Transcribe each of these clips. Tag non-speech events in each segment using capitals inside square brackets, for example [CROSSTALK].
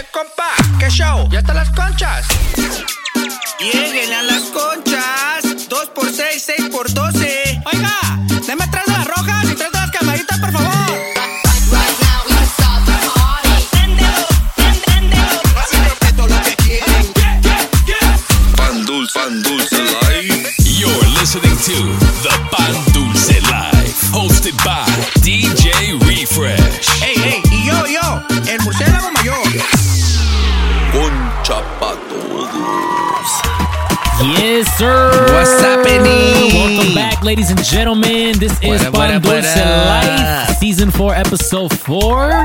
Eh, compa, ¿qué show? ¿Ya están las conchas? Lleguen a las ladies and gentlemen. This is Pan Dulce? Life, Season 4, Episode 4.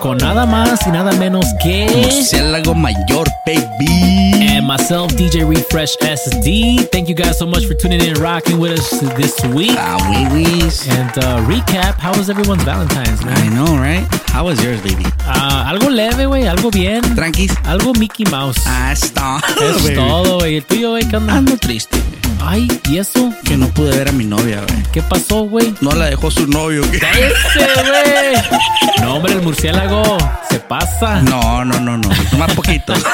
Con nada más y nada menos que. Murciélago mayor, baby. And myself, DJ Refresh SD. Thank you guys so much for tuning in and rocking with us this week. Ah, wee wees. And uh, recap, how was everyone's Valentine's, I man? know, right? How was yours, baby? Ah, algo leve, güey, algo bien. Tranquis. Algo Mickey Mouse. Ah, está. es todo, [LAUGHS] güey. ¿El tuyo, güey? ¿Qué onda? Ando triste. Ay, ¿y eso? Que no pude ver a mi novia, güey. ¿Qué pasó, güey? No la dejó su novio, güey. ¡Ese, güey! [LAUGHS] No, hombre, el murciélago se pasa. No, no, no, no. Más poquito. [LAUGHS]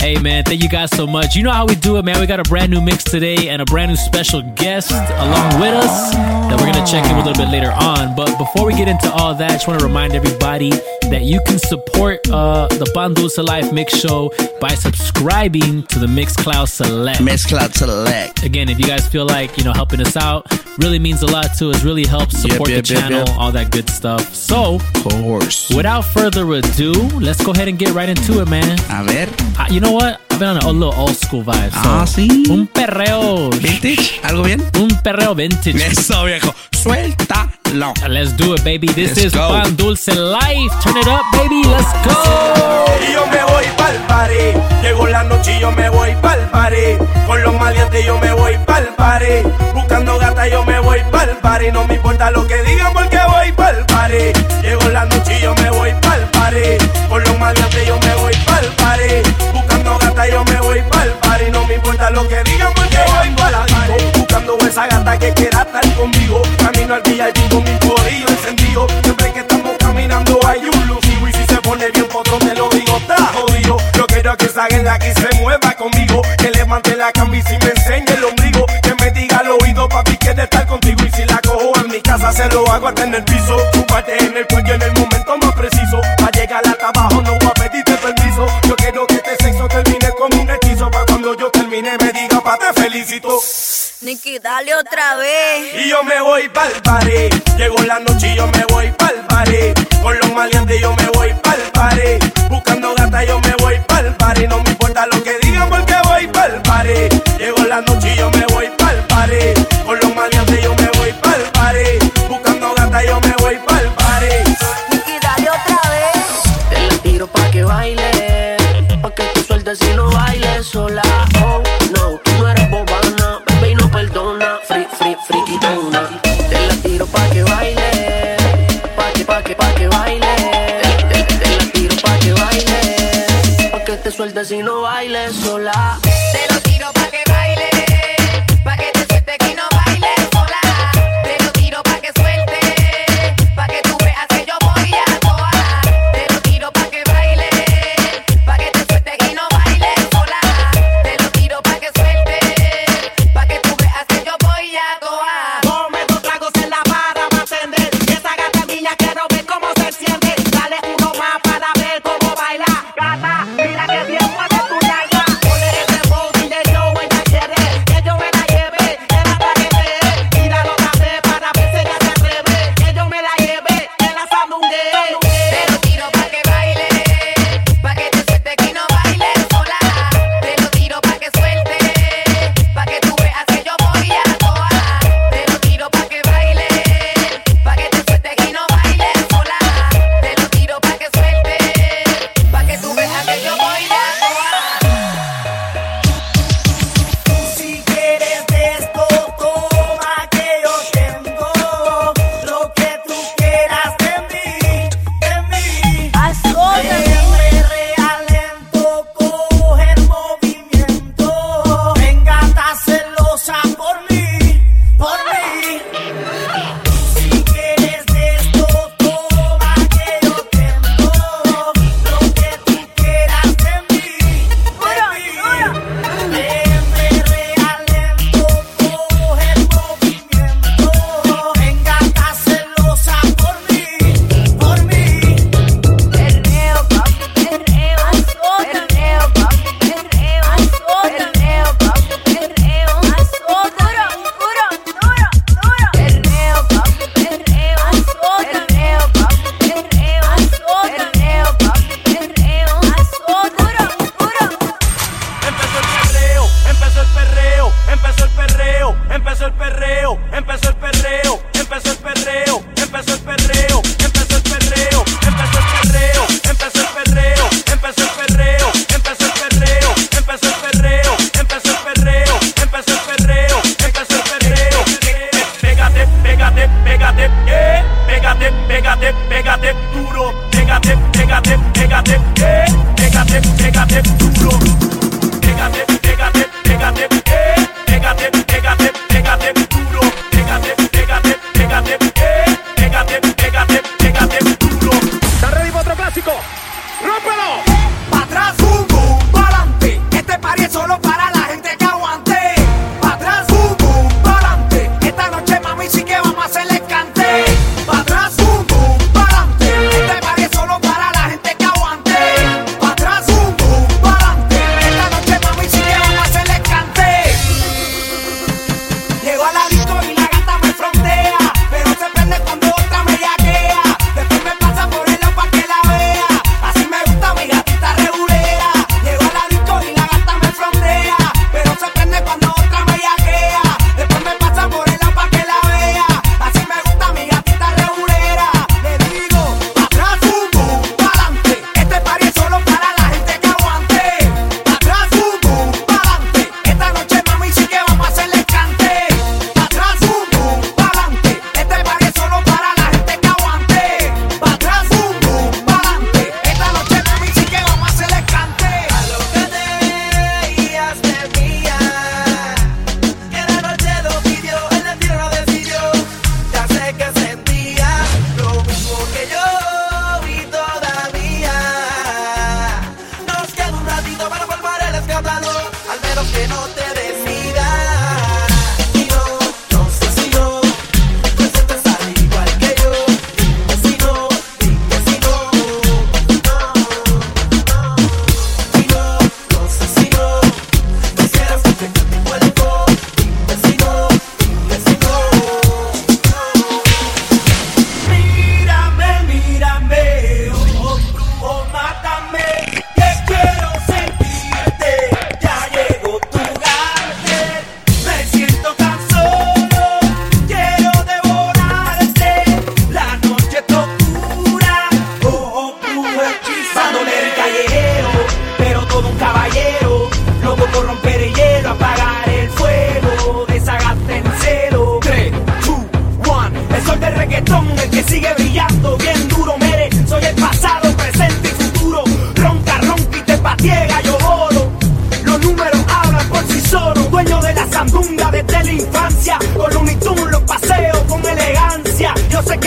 Hey, man, thank you guys so much. You know how we do it, man. We got a brand new mix today and a brand new special guest along with us that we're going to check in with a little bit later on. But before we get into all that, I just want to remind everybody that you can support uh, the Pan Dulce Life Mix Show by subscribing to the Mixcloud Select. Mixcloud Select. Again, if you guys feel like, you know, helping us out really means a lot to us, really helps support yep, the yep, channel, yep. all that good stuff. So, Of course. without further ado, let's go ahead and get right into it, man. A ver. Uh, you know what? I've been on a, a little old school vibe. So Ah, sí. Un perreo. Vintage. ¿Algo bien? Un perreo vintage. Eso, viejo. Suéltalo. Let's do it, baby. This Let's is go. Pan Dulce Life. Turn it up, baby. Let's go. Y yo me voy pa'l party. Llegó la noche y yo me voy pa'l party. Con los maleantes yo me voy pa'l party. Buscando gata yo me voy pa'l party. No me importa lo que digan porque voy pa'l party. Llegó la noche y yo me voy pa'l party. Con los maleantes yo me voy pa'l party. Yo me voy pa'l party. No me importa lo que digan porque voy pa'l party. Buscando esa gata que quiera estar conmigo. Camino al VIP con mi corillo encendido. Siempre que estamos caminando hay un lucido. Y si se pone bien potro te lo digo, está jodido. Yo quiero que salga la que se mueva conmigo. Que levante la camisa y me enseñe el ombligo. Que me diga al oído, papi, quiere estar contigo. Y si la cojo en mi casa, se lo hago hasta en el piso. Parte en el cuello en el momento más termine me diga, pa, te felicito. Nicky, dale otra vez. Y yo me voy pa'l party. Llegó la noche y yo me voy pa'l party. Con los maleantes yo me voy pa'l party. Buscando gata yo me voy pa'l party. No me importa lo que digan porque voy pa'l party. Llegó la noche y yo me voy pa'l party. Con los maleantes yo me voy pa'l party. Buscando gata yo me voy pa'l party. Nicky, dale otra vez. Te la tiro pa' que baile, pa' que tú sueltes y no bailes sueltes y no bailes sola.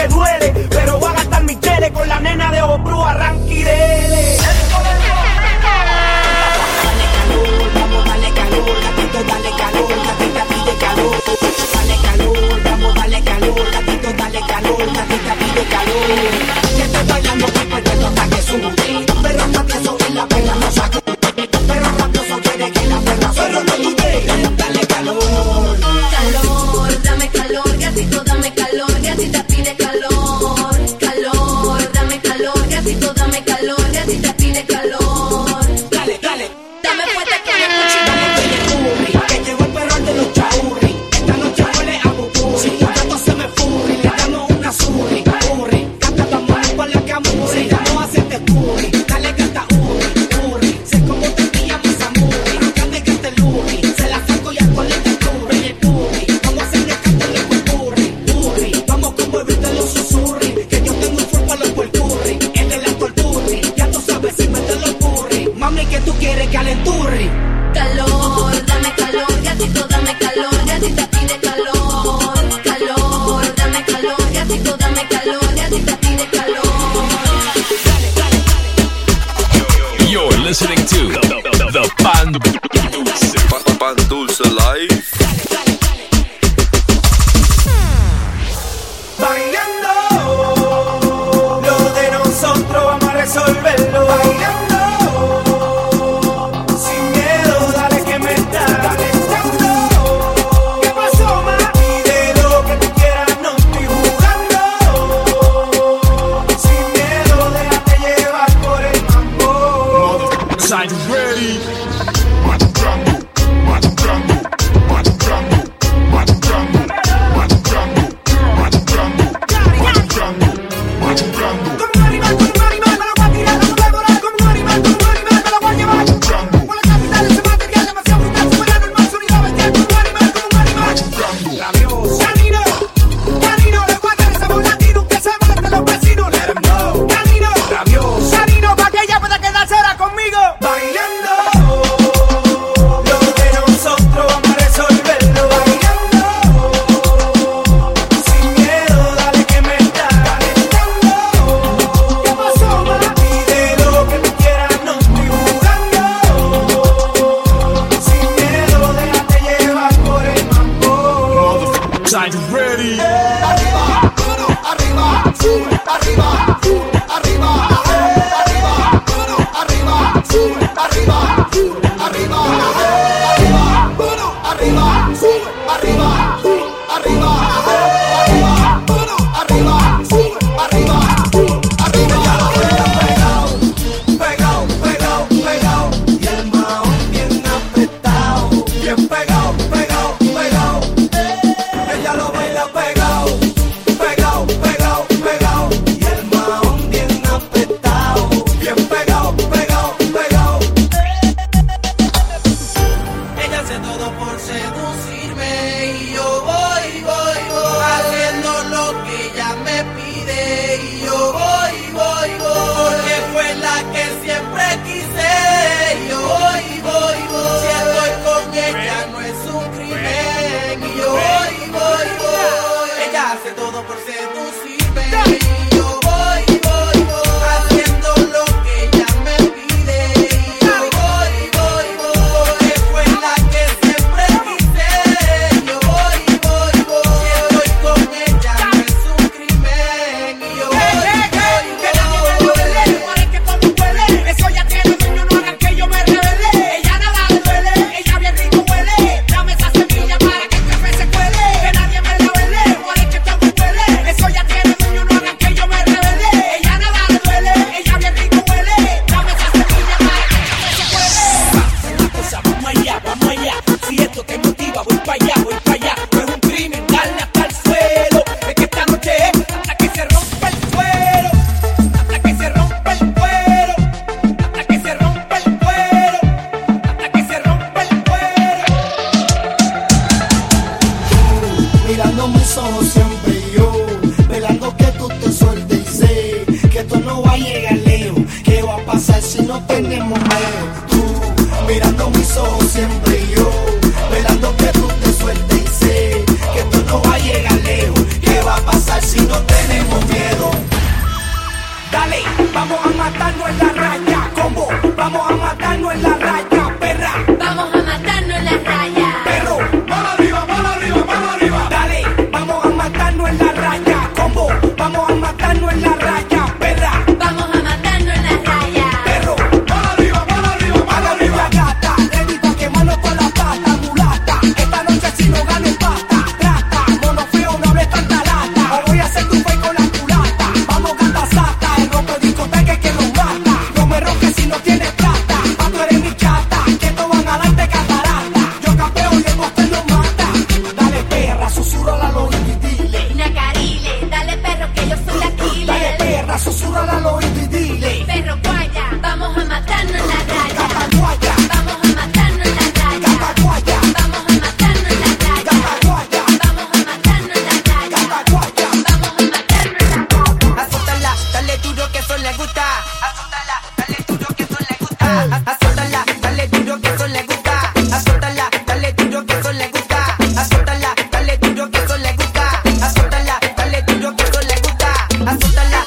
que duele, pero voy a gastar mis cheles con la nena de Obrú Arranquirele. Dale calor, gatita pide calor. Dale calor, vamos, dale calor, gatito, dale calor, gatita pide calor.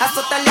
azota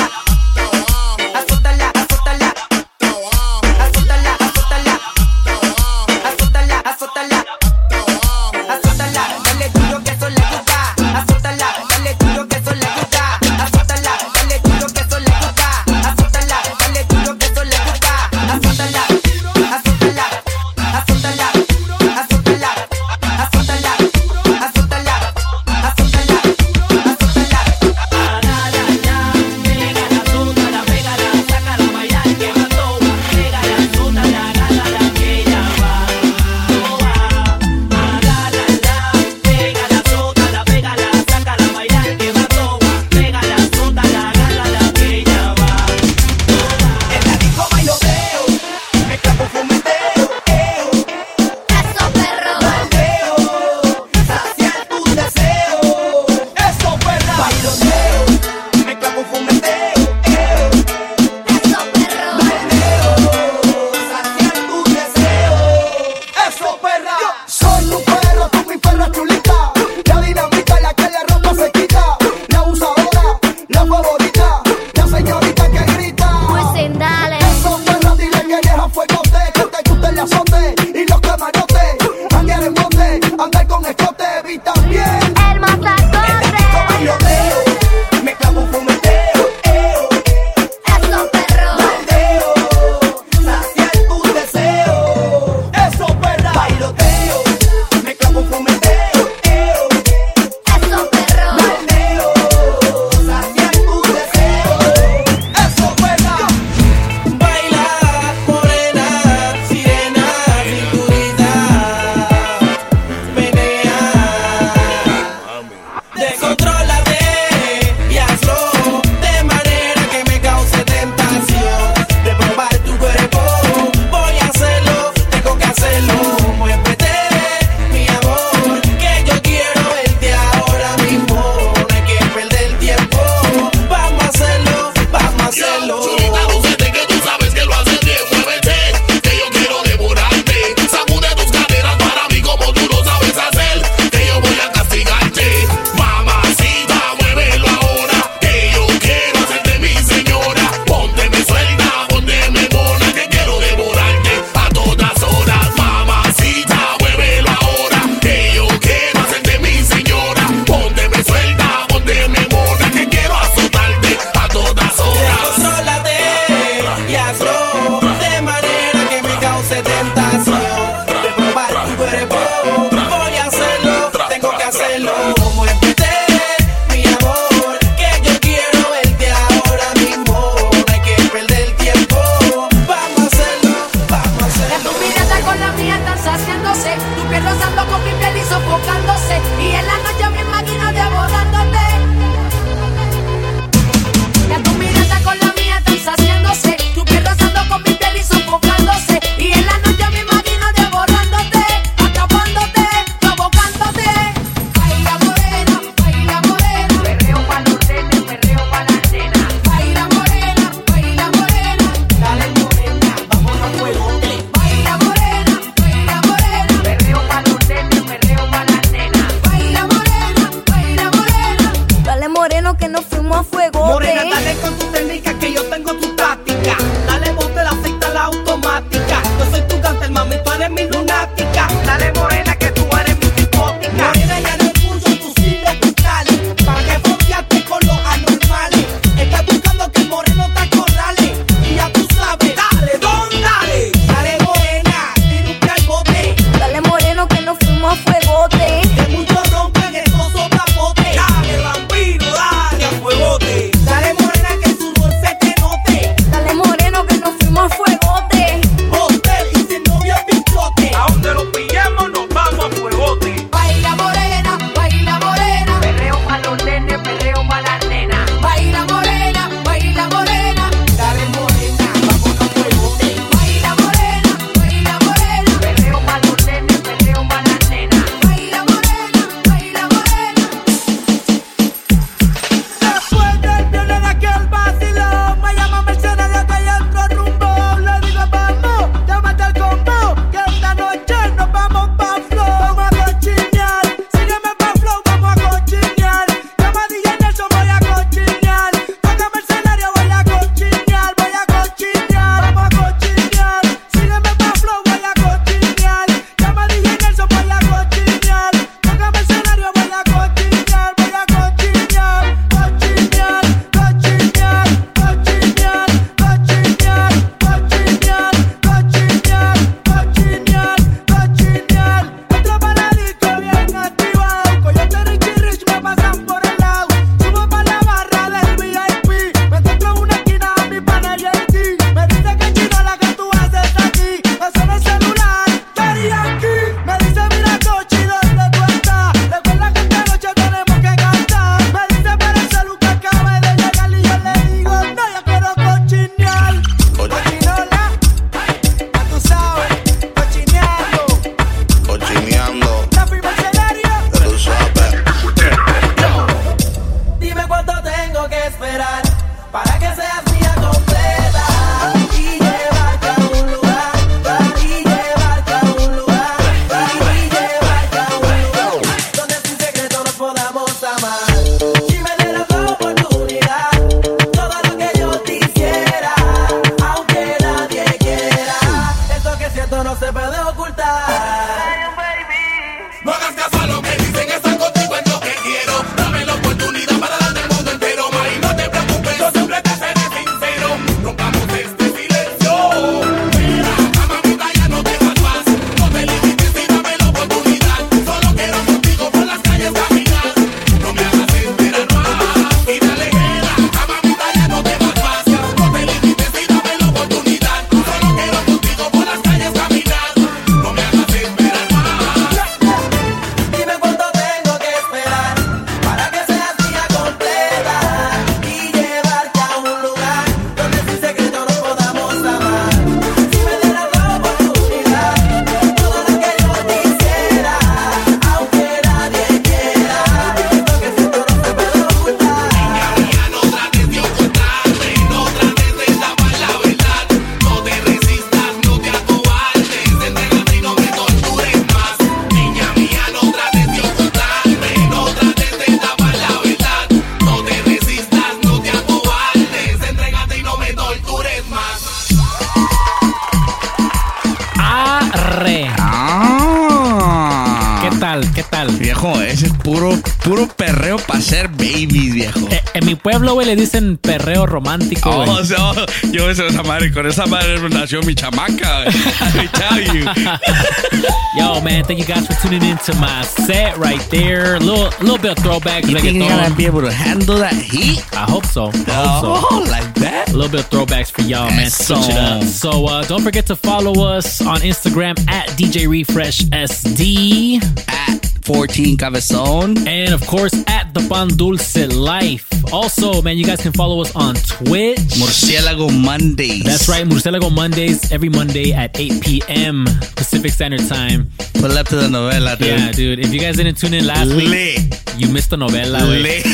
romántico. Oh, güey. o sea, oh, yo esa esa madre, con esa madre nació mi chamaca. I tell you. [LAUGHS] Yo, man, thank you guys for tuning in to my set right there. A little, little bit of throwback You think you're gonna be able to handle that heat? I hope so. I hope so. Oh, like that? A little bit of throwbacks for y'all, man. Eso. Switch it up. So uh, don't forget to follow us on Instagram at DJ Refresh SD. At 14 Cabezon. And of course at the Pan Dulce Life. Also, man, you guys can follow us on Twitch. Murciélago Mondays. That's right, Murcielago Mondays, every Monday at 8 p.m. Pacific Standard Time. Pull up to the novela, dude. Yeah, dude. If you guys didn't tune in last week, you missed the novela. Lit.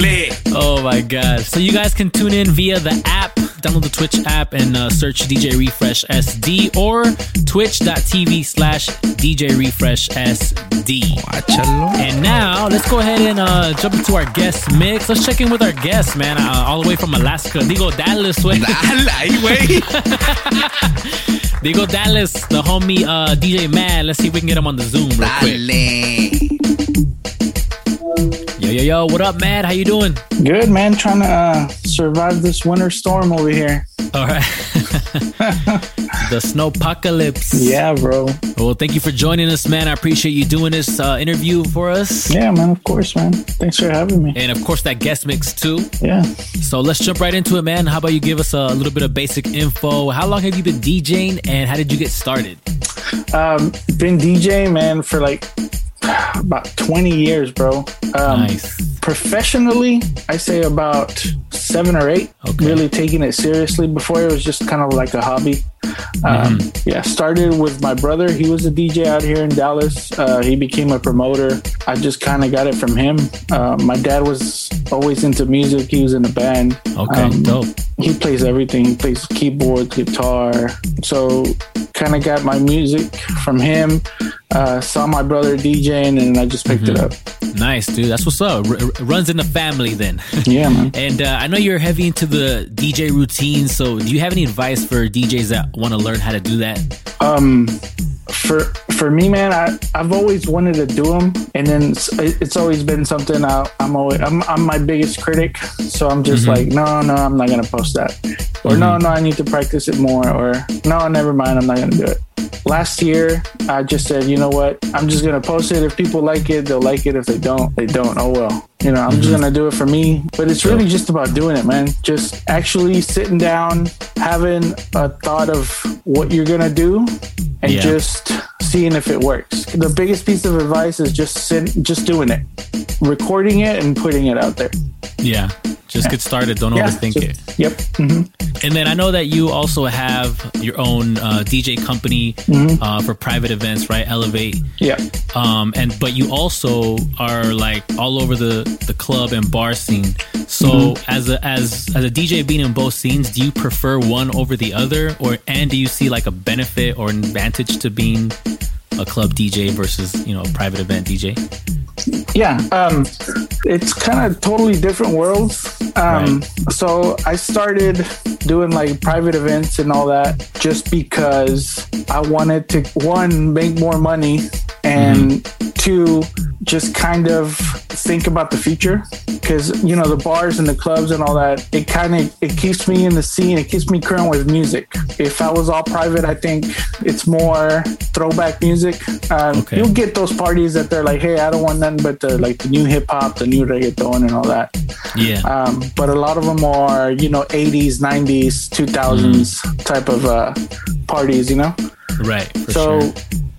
Lit. [LAUGHS] Oh my god. So you guys can tune in via the app. Download the Twitch app and uh, search DJ Refresh SD or twitch.tv slash DJ Refresh SD. And now let's go ahead and uh, jump into our guest mix. Let's check in with our guest, man, uh, all the way from Alaska. Digo Dallas, güey. Dale ahí, güey. [LAUGHS] Digo Dallas, the homie uh, DJ Madd. Let's see if we can get him on the Zoom real quick. Dale. Yo, yo, yo, what up, Madd? How you doing? Good man, trying to uh, survive this winter storm over here. All right. [LAUGHS] the snowpocalypse. Yeah, bro. Well, thank you for joining us, man. I appreciate you doing this uh, interview for us. Yeah, man. Of course, man. Thanks for having me. And of course, that guest mix too. Yeah. So let's jump right into it, man. How about you give us a little bit of basic info? How long have you been DJing and how did you get started? Um, been DJing, man, for like about 20 years, bro. Um, Nice. Professionally, I say about seven or eight. Okay. Really taking it seriously. Before it was just kind of like a hobby. Um, Mm-hmm. Yeah, started with my brother. He was a DJ out here in Dallas. Uh, he became a promoter. I just kind of got it from him. Uh, my dad was always into music. He was in a band. Okay, Um, dope. he plays everything. He plays keyboard, guitar. So kind of got my music from him. Uh, saw my brother DJing, and I just picked it up. Nice, dude. That's what's up. R- r- runs in the family then. Yeah, man. [LAUGHS] and uh, I know you're heavy into the DJ routine. So do you have any advice for DJs that want to learn how to do that? Um, for for me, man, I I've always wanted to do them, and then it's, it's always been something I, I'm always I'm, I'm my biggest critic. So I'm just like, no, no, I'm not gonna post that, or no, no, I need to practice it more, or no, never mind, I'm not gonna do it. Last year, I just said, you know what, I'm just gonna post it. If people like it, they'll like it. If they don't, they don't. Oh well. You know, I'm just mm-hmm. gonna do it for me. But it's really just about doing it, man. Just actually sitting down, having a thought of what you're gonna do, and Yeah. just seeing if it works. The biggest piece of advice is just sit, just doing it, recording it, and putting it out there. Yeah. Just get started. Don't [LAUGHS] Yeah, overthink just- it. Yep. hmm And then I know that you also have your own uh, DJ company uh, for private events, right? Elevate. Yeah. Um, and but you also are like all over the the club and bar scene. So as a as as a DJ being in both scenes, do you prefer one over the other, or and do you see like a benefit or an advantage to being a club DJ versus you know a private event DJ? Yeah, um, it's kind of totally different worlds. Um, So I started doing like private events and all that just because I wanted to one make more money and two just kind of think about the future. Because you know the bars and the clubs and all that it kind of it keeps me in the scene. It keeps me current with music. If i was all private i think it's more throwback music um, Okay. you'll get those parties that they're like hey i don't want nothing but the like the new hip-hop the new reggaeton and all that Yeah. um, but a lot of them are you know 80s 90s 2000s type of uh, parties you know right. So sure.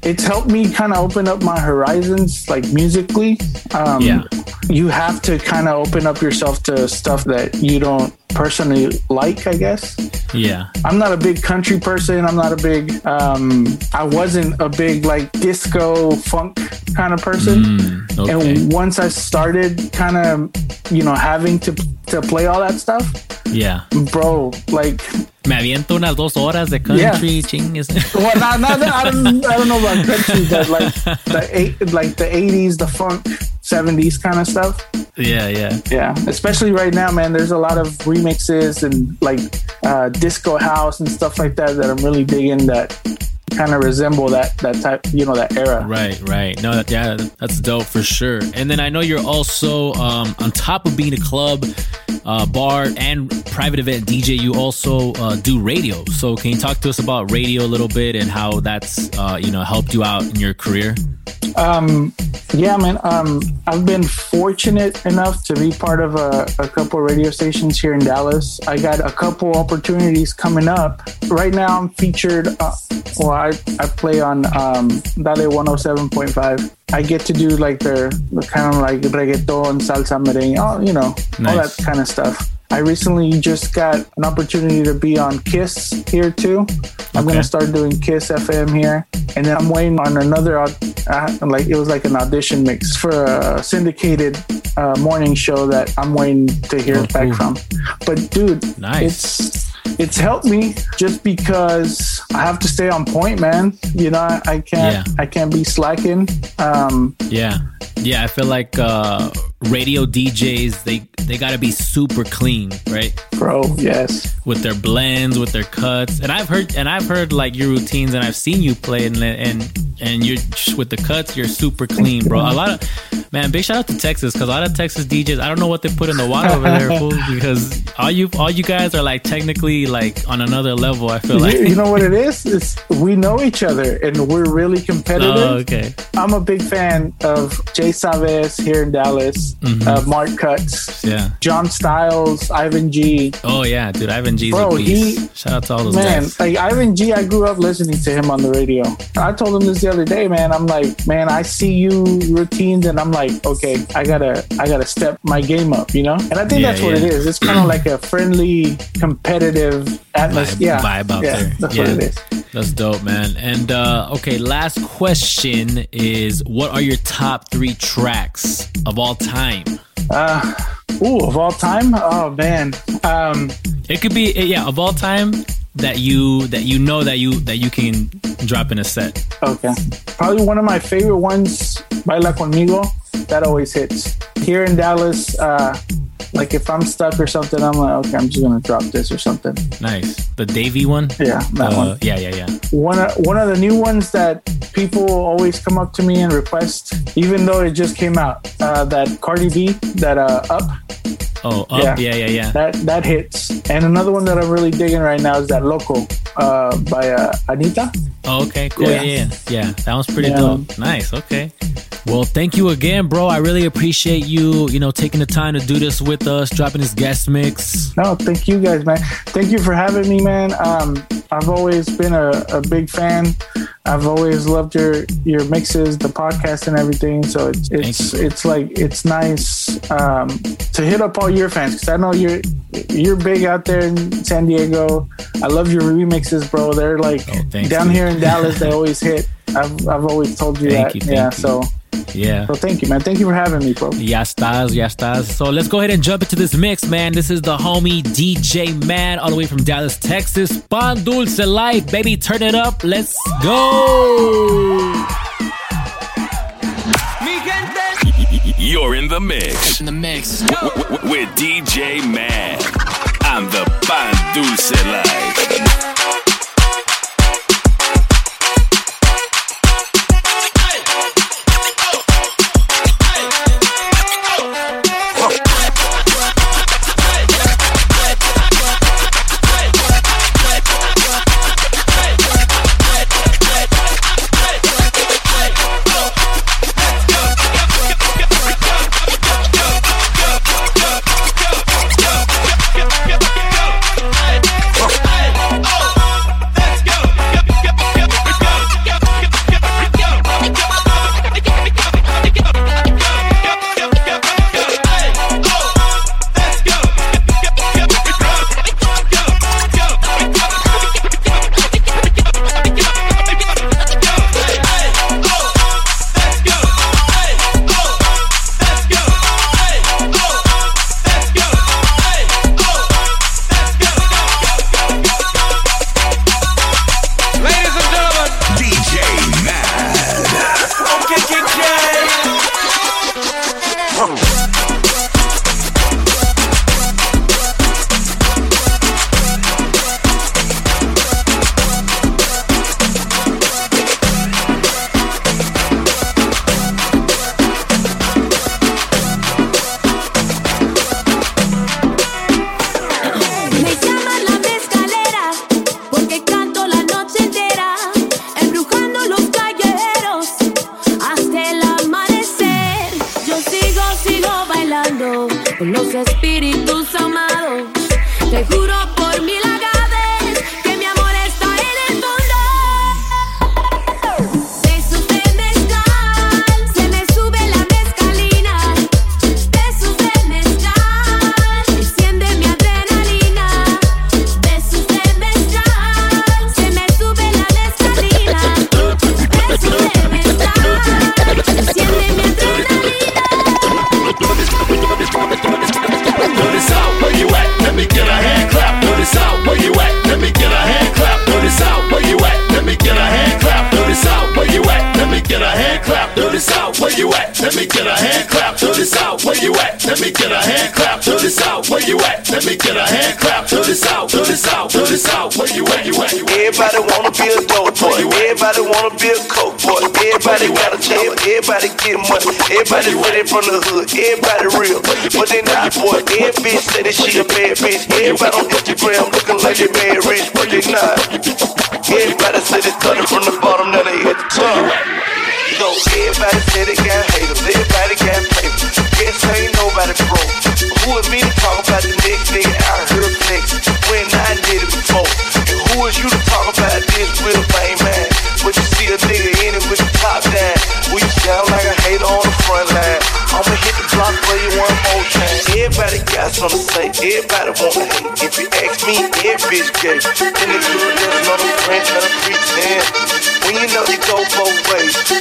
it's helped me kind of open up my horizons like musically um, Yeah. you have to kind of open up yourself to stuff that you don't personally like i guess Yeah. i'm not a big country person i'm not a big um, i wasn't a big like disco funk kind of person Mm, okay. and once i started kind of you know having to to play all that stuff yeah. bro like Me aviento unas dos horas de Yeah. country, chingues. well, not, not that, I don't, I don't know about country, but like [LAUGHS] the eight, like the eighties, the funk, seventies kind of stuff. yeah, yeah. Yeah, especially right now, man. There's a lot of remixes and like uh, disco house and stuff like that that I'm really digging. That kind of resemble that that type, you know, that era. Right, right. No, that, yeah, that's dope for sure. And then I know you're also um, on top of being a club, uh, bar, and private event DJ. You also uh, do radio. So can you talk to us about radio a little bit and how that's uh, you know helped you out in your career? Um, yeah, man. Um, I've been fortunate enough to be part of a, a couple radio stations here in Dallas. I got a couple opportunities coming up. Right now, I'm featured. Uh, well, I, I play on um, Dale 107.5. I get to do like their the kind of like reggaeton, salsa, merengue, all, you know, all that kind of stuff. I recently just got an opportunity to be on Kiss here too. I'm Okay. gonna start doing Kiss FM here, and then I'm waiting on another uh, like it was like an audition mix for a syndicated uh, morning show that I'm waiting to hear Oh, back cool. from. But dude, Nice. it's it's helped me just because I have to stay on point, man. You know, I, can't Yeah. I can't be slacking. Um, Yeah, yeah. I feel like uh, radio DJs they they got to be super clean, right? bro, yes. with their blends, with their cuts. And I've heard and I've heard like your routines, and I've seen you play and and and you're with the cuts, you're super clean, bro. A lot of man, big shout out to Texas because a lot of Texas DJs, I don't know what they put in the water over there, fool, because all you all you guys are like technically like on another level. I feel like. you, you know what it is? It's we know each other and we're really competitive. Oh, okay. I'm a big fan of Jay Savez here in Dallas, Mhm. uh, Mark Cuts, Yeah. John Styles, Ivan G. Oh yeah, dude. Ivan G. Bro, a beast. he- Shout out to all those Man, guys. like Ivan G, I grew up listening to him on the radio. I told him this the other day, man. I'm like, man, I see you routines, and I'm like, okay, I gotta, I gotta step my game up, you know. And I think Yeah, that's what it is. It's kind of like a friendly, competitive atmosphere. Yeah, vibe out yeah, there. That's yeah. what it is. That's dope, man. And uh, okay, last question is: What are your top three tracks of all time? Uh, ooh, of all time? Oh man. Um, It could be yeah, of all time that you that you know that you that you can drop in a set. Okay. Probably one of my favorite ones, Baila Conmigo. That always hits. Here in Dallas, uh, like if I'm stuck or something, I'm like, okay, I'm just gonna drop this or something. Nice. The Dayvi one. Yeah, that Uh, one. Yeah, yeah, yeah. One of, one of the new ones that people always come up to me and request, even though it just came out, uh, that Cardi B, that uh, Up, Oh, up. Yeah, yeah, yeah. that that hits. And another one that I'm really digging right now is that Loco uh, by uh, Anitta. Oh, okay, cool. Yeah. Yeah. yeah, yeah. That was pretty Yeah. dope. Nice. Okay. Well, thank you again, bro. I really appreciate you, you know, taking the time to do this with us, dropping his guest mix. No, thank you guys, man. Thank you for having me, man. Um, I've always been a, a big fan. I've always loved your your mixes, the podcast, and everything. So it's it's it's like it's nice um, to hit up all your fans because I know you're you're big out there in San Diego. I love your remixes, bro. They're like Oh, thanks, down dude. here in Dallas. They [LAUGHS] always hit. I've I've always told you Thank that. you, yeah. you. So Yeah. so thank you, man. Thank you for having me, bro. Ya estás, ya estás. So let's go ahead and jump into this mix, man. This is the homie DJ Madd, all the way from Dallas, Texas. Pan Dulce Life, baby. Turn it up. Let's go. You're in the mix. In the mix. W- w- with DJ Madd on the Pan Dulce Life. nothing to say. Everybody wanna hate. If you ask me, every bitch gay. And if you there's no friends, let them pretend. When you know you go both ways.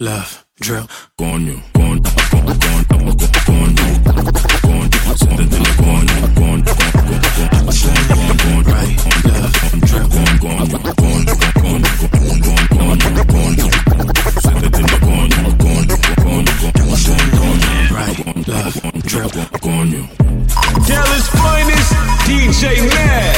love, drill. Coño, coño, coño, coño, coño, coño, coño, coño, right, love, drill, coño, coño, coño, coño, coño, Right, love, drill, coño. Dallas finest, DJ Madd.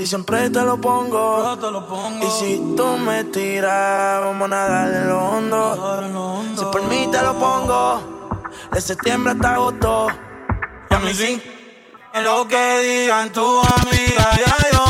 Y siempre te lo pongo. Y si tú me tiras, vamos a nadar en lo hondo. Si por mí te lo pongo. De septiembre hasta agosto. Y a mí sí. En lo que digan tu amiga, ya yo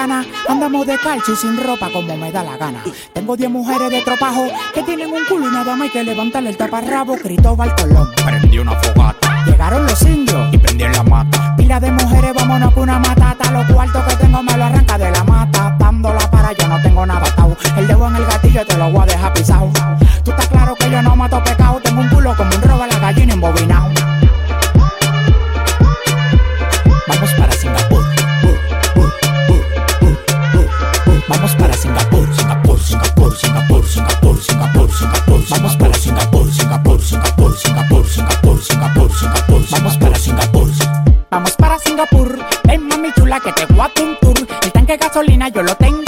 bacana. Andamos de calcio y sin ropa como me da la gana. Tengo 10 mujeres de tropajo que tienen un culo y nada más hay que levantarle el taparrabo. Cristóbal Colón. Prendí una fogata Llegaron los indios. y prendí en la mata. Pila de mujeres, vámonos con una matata. Los cuartos que tengo me lo arranca de la mata. Dándola para yo no tengo nada atado. El dedo en el gatillo te lo voy a dejar pisado. Tú estás claro que yo no mato pecado. Tengo un culo como un robo a la gallina embobinado. Que te voy a un tour. El tanque de gasolina yo lo tengo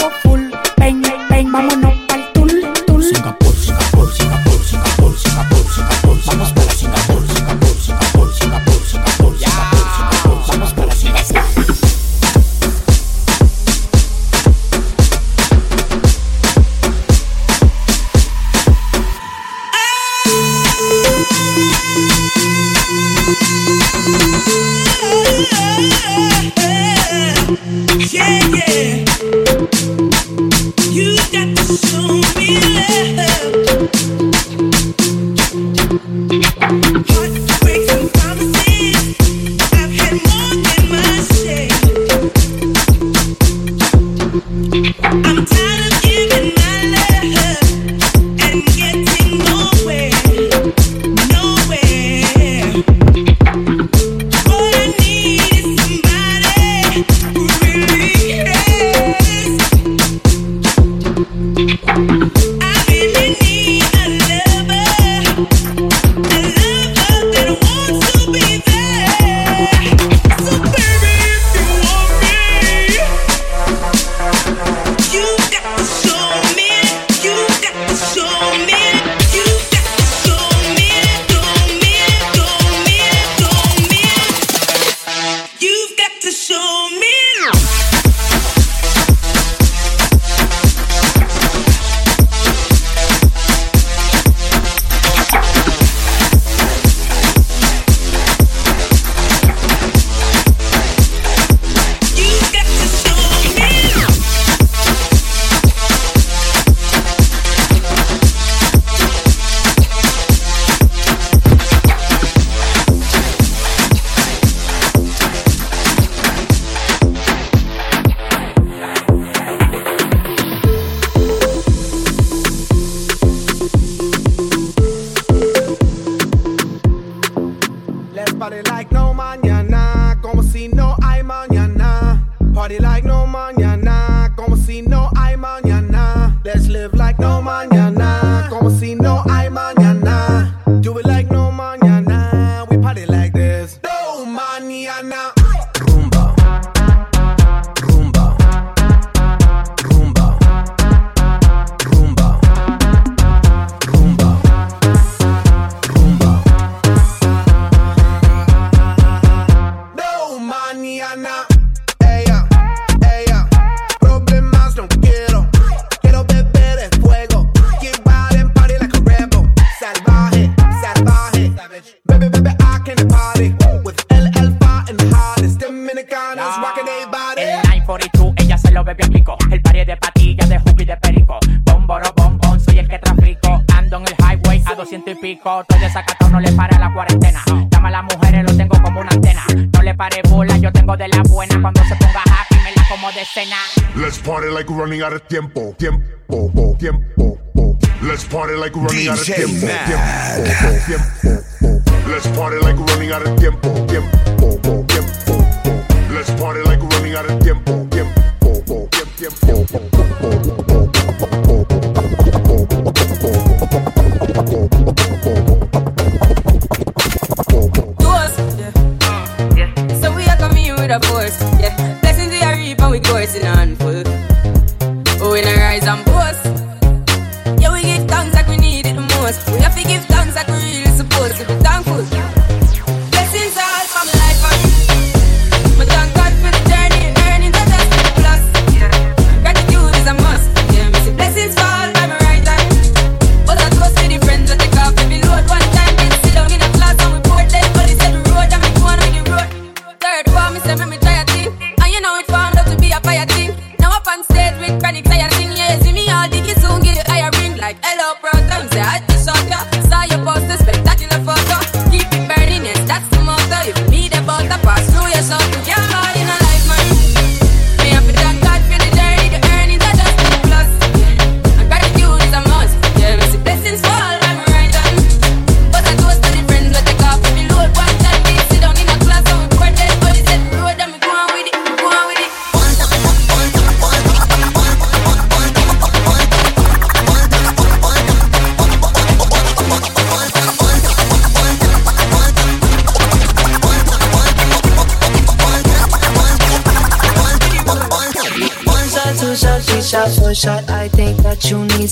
like no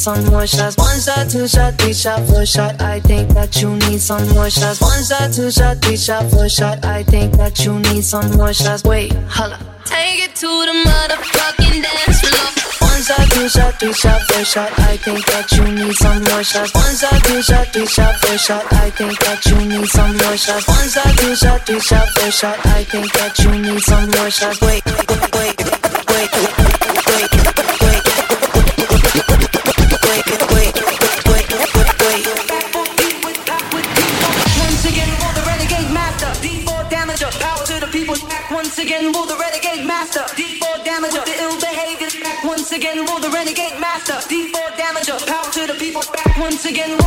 some more shots. One shot, two shot, three shot, four shot. I think that you need some more shots. One shot, two shot, three shot, four shot. I think that you need some more shots. Wait, holla. Take it to the motherfucking dance floor. One shot, two shot, three shot, four shot. I think that you need some more shots. One shot, two shot, three shot, four shot. I think that you need some more shots. One shot, two shot, three shot, four shot. I think that you need some more shots. Wait, wait, wait, wait. wait. again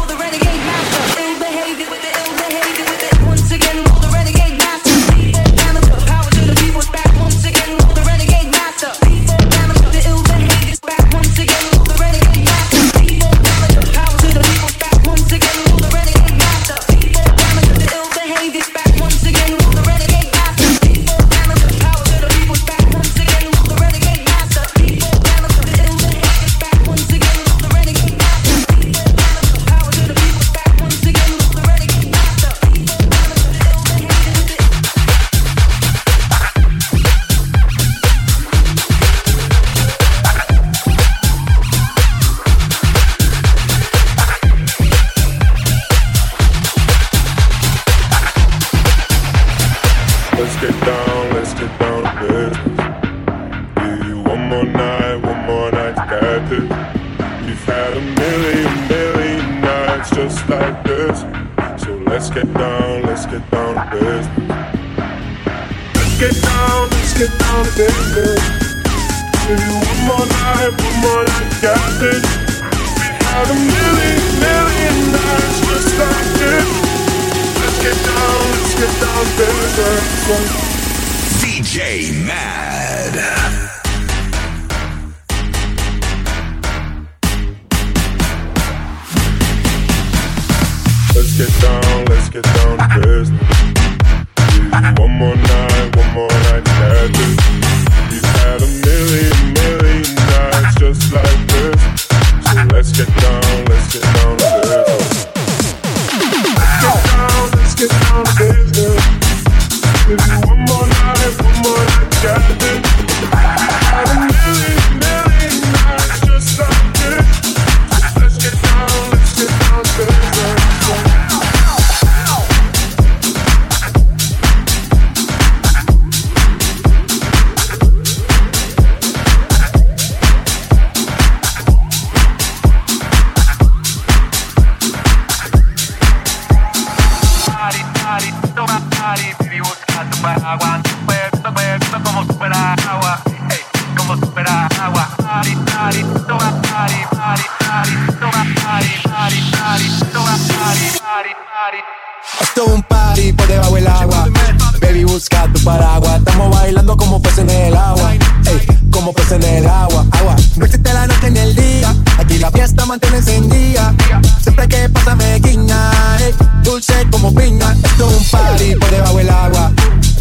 No la noche ni el día. Aquí la fiesta mantiene encendida. Siempre que pasa me guiña. ey, dulce como piña. Esto es un party por debajo del agua.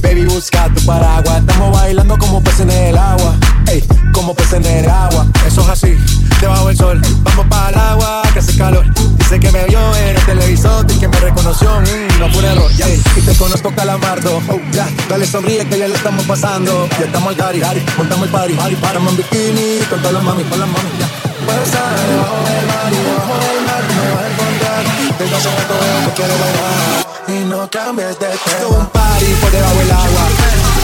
Baby, busca tu paraguas. Conozco calamardo. Oh, ya, dale sonríe que ya lo estamos pasando. Ya estamos al cari, montamos el party. party paramos en bikini con todas las mami, con las mami. Puedes estar debajo del mar y debajo del mar me vas a encontrar. Desde hace rato veo que quiero bailar. Y no cambies de tema. Un party por debajo del agua.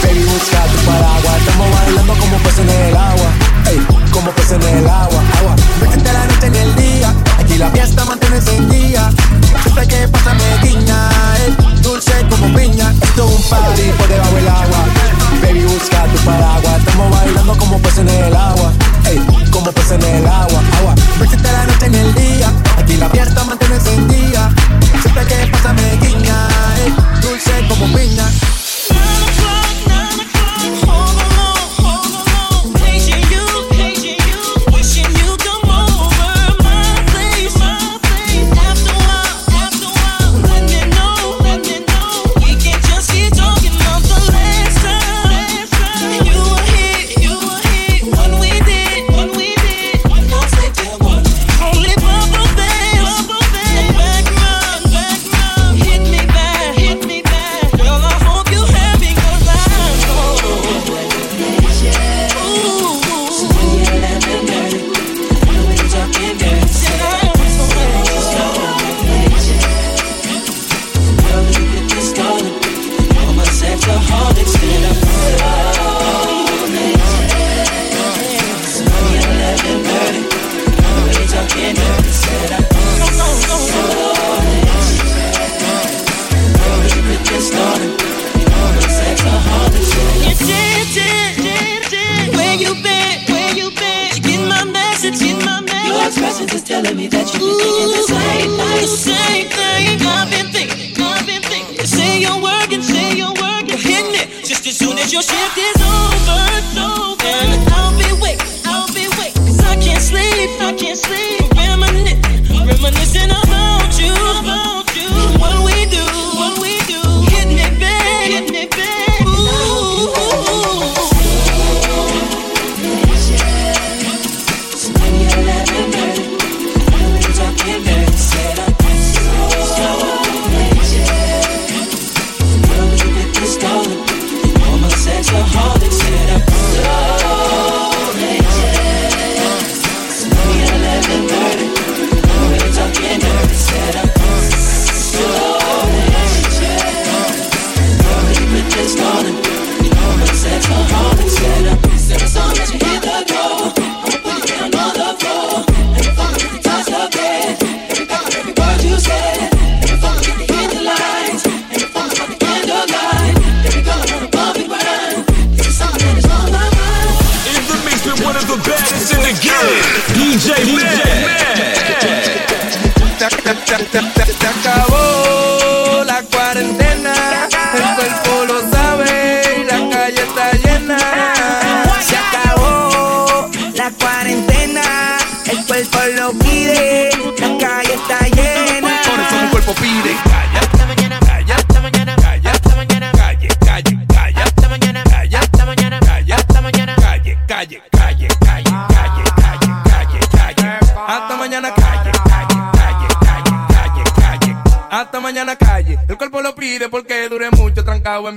Baby, busca tu paraguas. Estamos bailando como peces en el agua. Ey, como peces en el agua. Agua. Existe la noche ni el día. Aquí la fiesta mantiene encendida. Siempre que pasa me guiña. ey, dulce como piña. Esto es un party por debajo del agua. Baby, busca tu paraguas. Estamos bailando como peces en el agua. Ey, como peces en el agua. Agua. No existe la noche ni el día. Aquí la fiesta mantiene encendida. Siempre que pasa me guiña. ey, dulce como piña.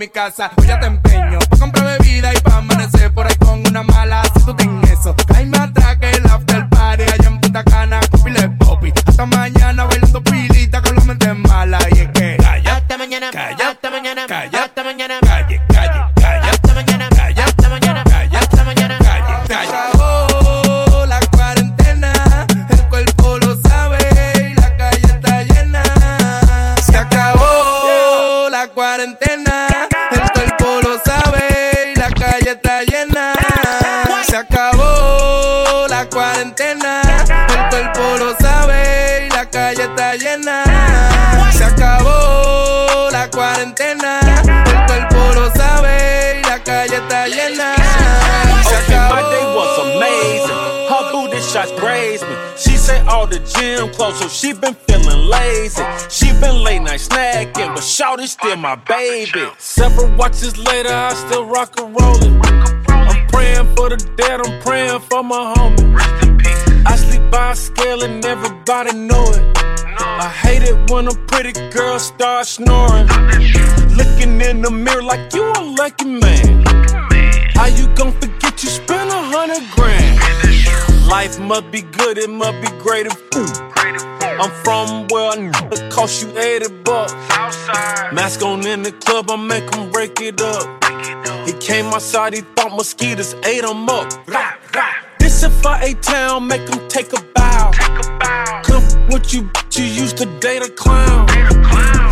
Mi casa. Está llena. Se acabó la cuarentena, el cuerpo lo sabe y la calle está llena. Se Okay, my acabó. day was amazing. Her booty shots grazed me. She said all the gym closed, so she been feeling lazy. She been late night snacking, but Shawty's still my baby. Several watches later, I still rock and rollin'. I'm praying for the dead, I'm praying for my homie. I sleep by a scale and everybody know it. I hate it when a pretty girl starts snoring. Looking in the mirror like you a lucky man. How you gon' forget you spent a hundred grand? Life must be good, it must be great food. I'm from where it cost you 80 bucks. Mask on in the club, I make him break it up. He came outside, he thought mosquitoes ate him up. This if I A town, make him take a bow. Come with you, you used to date a clown.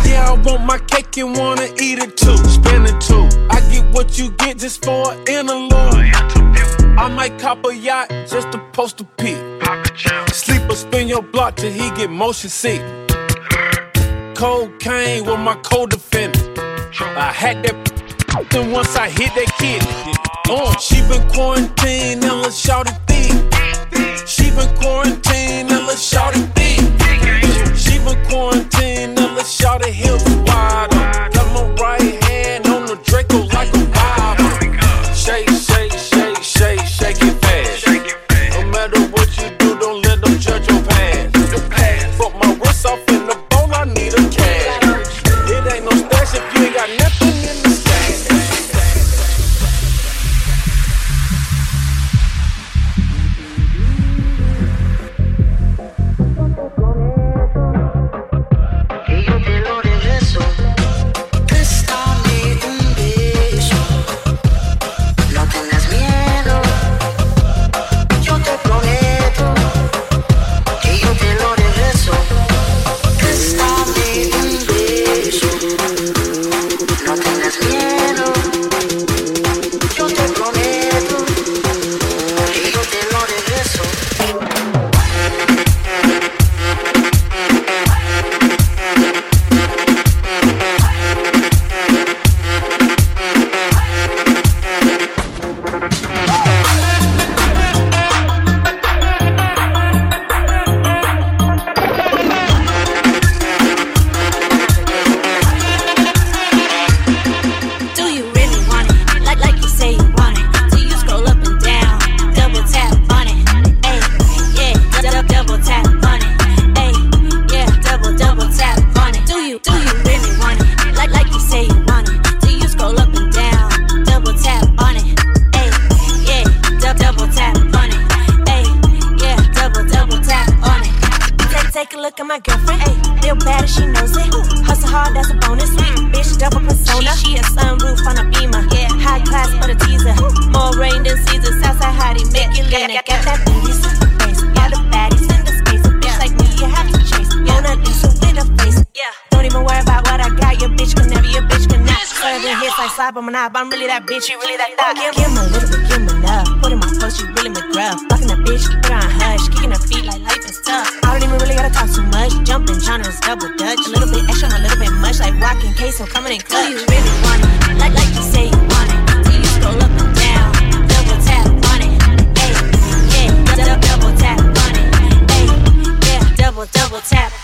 Yeah, I want my cake and wanna eat it too. Spend it too. I get what you get just for an interlude. I might cop a yacht just to post a pic. Sleep or spin your block till he get motion sick. Cocaine with my co-defendant. I had that then once I hit that kid. Oh, she been quarantined and let's shout it thick. She been quarantined and let's shout it thick. She been quarantined and let's shout it hips wide. Got my right hand on the Draco much. Jumping genres, double dutch. A little bit extra, a little bit much. Like rocking case, I'm coming in clutch. Do you really want it? Like, like you say you want it. Do you scroll up and down? Double tap on it. Ay, yeah, double, double tap on it. Ay, yeah, double, double tap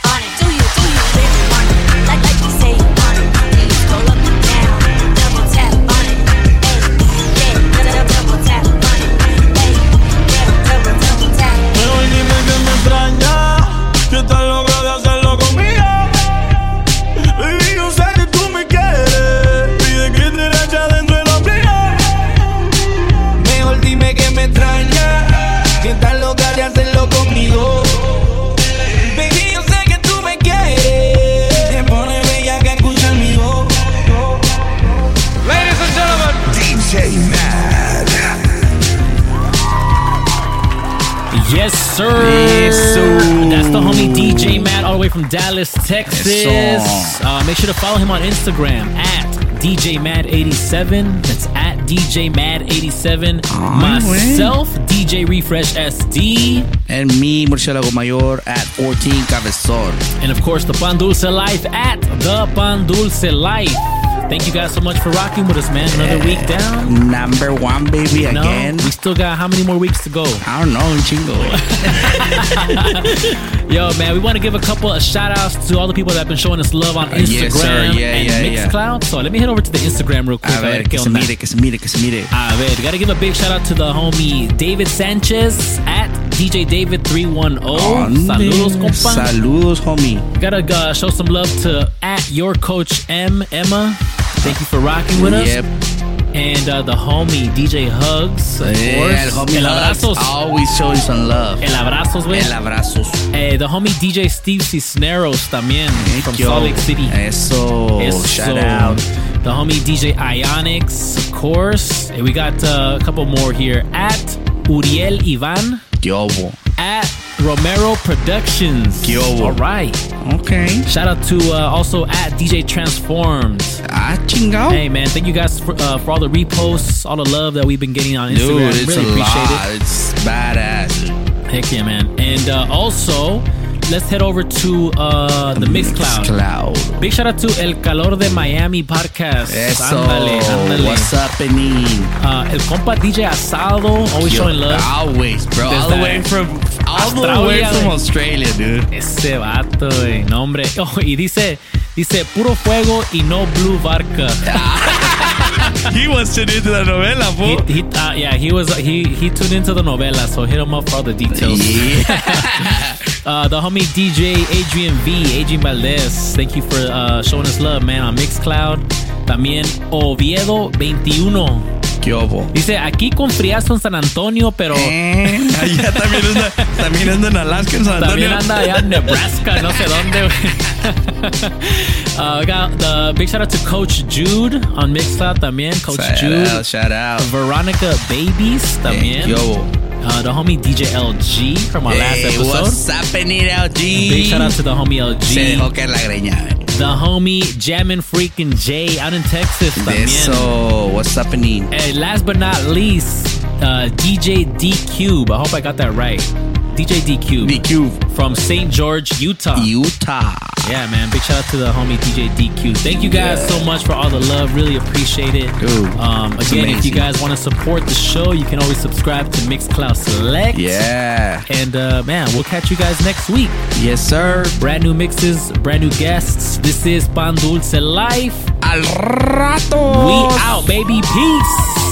sir. Eso. That's the homie DJ Madd, all the way from Dallas, Texas. Eso. Uh, make sure to follow him on Instagram at DJ Madd87. That's at DJ Madd87. Ay, Myself, DJ Refresh SD. And me, Murciélago Mayor, at 14 Cabezón. And of course, the Pan Dulce Life at the Pan Dulce Life. Thank you guys so much for rocking with us, man. Another week down. Number one, baby, No, again. we still got how many more weeks to go? I don't know, chingo. [LAUGHS] Yo, man, we want to give a couple of shout outs to all the people that have been showing us love on Uh, Instagram yes. Yeah, and yeah, yeah. Mixcloud. So let me head over to the Instagram real quick. A ver, que se mire, que se mire, que se mire. A ver, gotta give a big shout out to the homie David Sanchez at DJ David 310. Saludos, compa. Saludos, homie. Gotta uh, show some love to at your coach M Emma. Thank you for rocking with us. Yep. And uh, the homie DJ Hugs, of Yeah, el homie El Hugs abrazos. always showing some love. El abrazos, güey. El abrazos. Eh, the homie DJ Steve Cisneros también from yo. Salt Lake City. Eso. Shout out. The homie DJ Ionics, of course. And we got uh, a couple more here at Uriel Ivan, Yobo. at Romero Productions. Kyobo. All right. Okay. Shout out to uh, also at DJ Transformed. Ah, chingao. Hey man, thank you guys for, uh, for all the reposts, all the love that we've been getting on Instagram. Dude, Instagram. it's really a appreciate lot. it. It's badass. Heck yeah, man. And uh, also, let's head over to uh, the Mixcloud. Cloud. Big shout out to El Calor de Miami podcast. Eso. Ándale, ándale. What's happening? Uh, el compa DJ Asado, always Yo, showing love. Always, bro. Desde all the way from all the way Australia, from. Australia, dude. Ese vato, güey. No, hombre. [LAUGHS] Oh, y dice, dice, puro fuego y no blue barca. [LAUGHS] he was tuned into the novela, fool. He, he, uh, yeah, he was he he tuned into the novela, so hit him up for all the details. [LAUGHS] uh, the homie DJ Adrian V, Adrian Valdez, thank you for uh, showing us love, man, on Mixcloud. También Oviedo 21. ¿Qué hubo? Dice, aquí con friazo en San Antonio, pero Eh, [LAUGHS] allá también anda, también anda en Alaska, en San Antonio. también anda allá en Nebraska, no sé dónde. güey. uh, we got the big shout out to Coach Jude on Mixcloud también. Coach Shout Jude. out, shout out. Veronica Babies también. ¿Qué hubo? Uh, the homie DJ LG from our last Hey, episode. what's happening, LG? Big shout out to the homie LG. Se dejó caer la greña. The homie Jammin' Freaking J out in Texas también. eso, what's happening? And last but not least, uh, DJ D Cube. I hope I got that right. DJ DQ. Cube. D Cube. From St. George, Utah. Utah. Yeah, man. Big shout out to the homie DJ DQ. Thank you guys so much for all the love. Really appreciate it. Dude, Um, again, if you guys want to support the show, you can always subscribe to Mixcloud Select. Yeah. And uh, man, we'll catch you guys next week. Yes, sir. Brand new mixes, brand new guests. This is Pan Dulce Life. Al rato. We out, baby. Peace.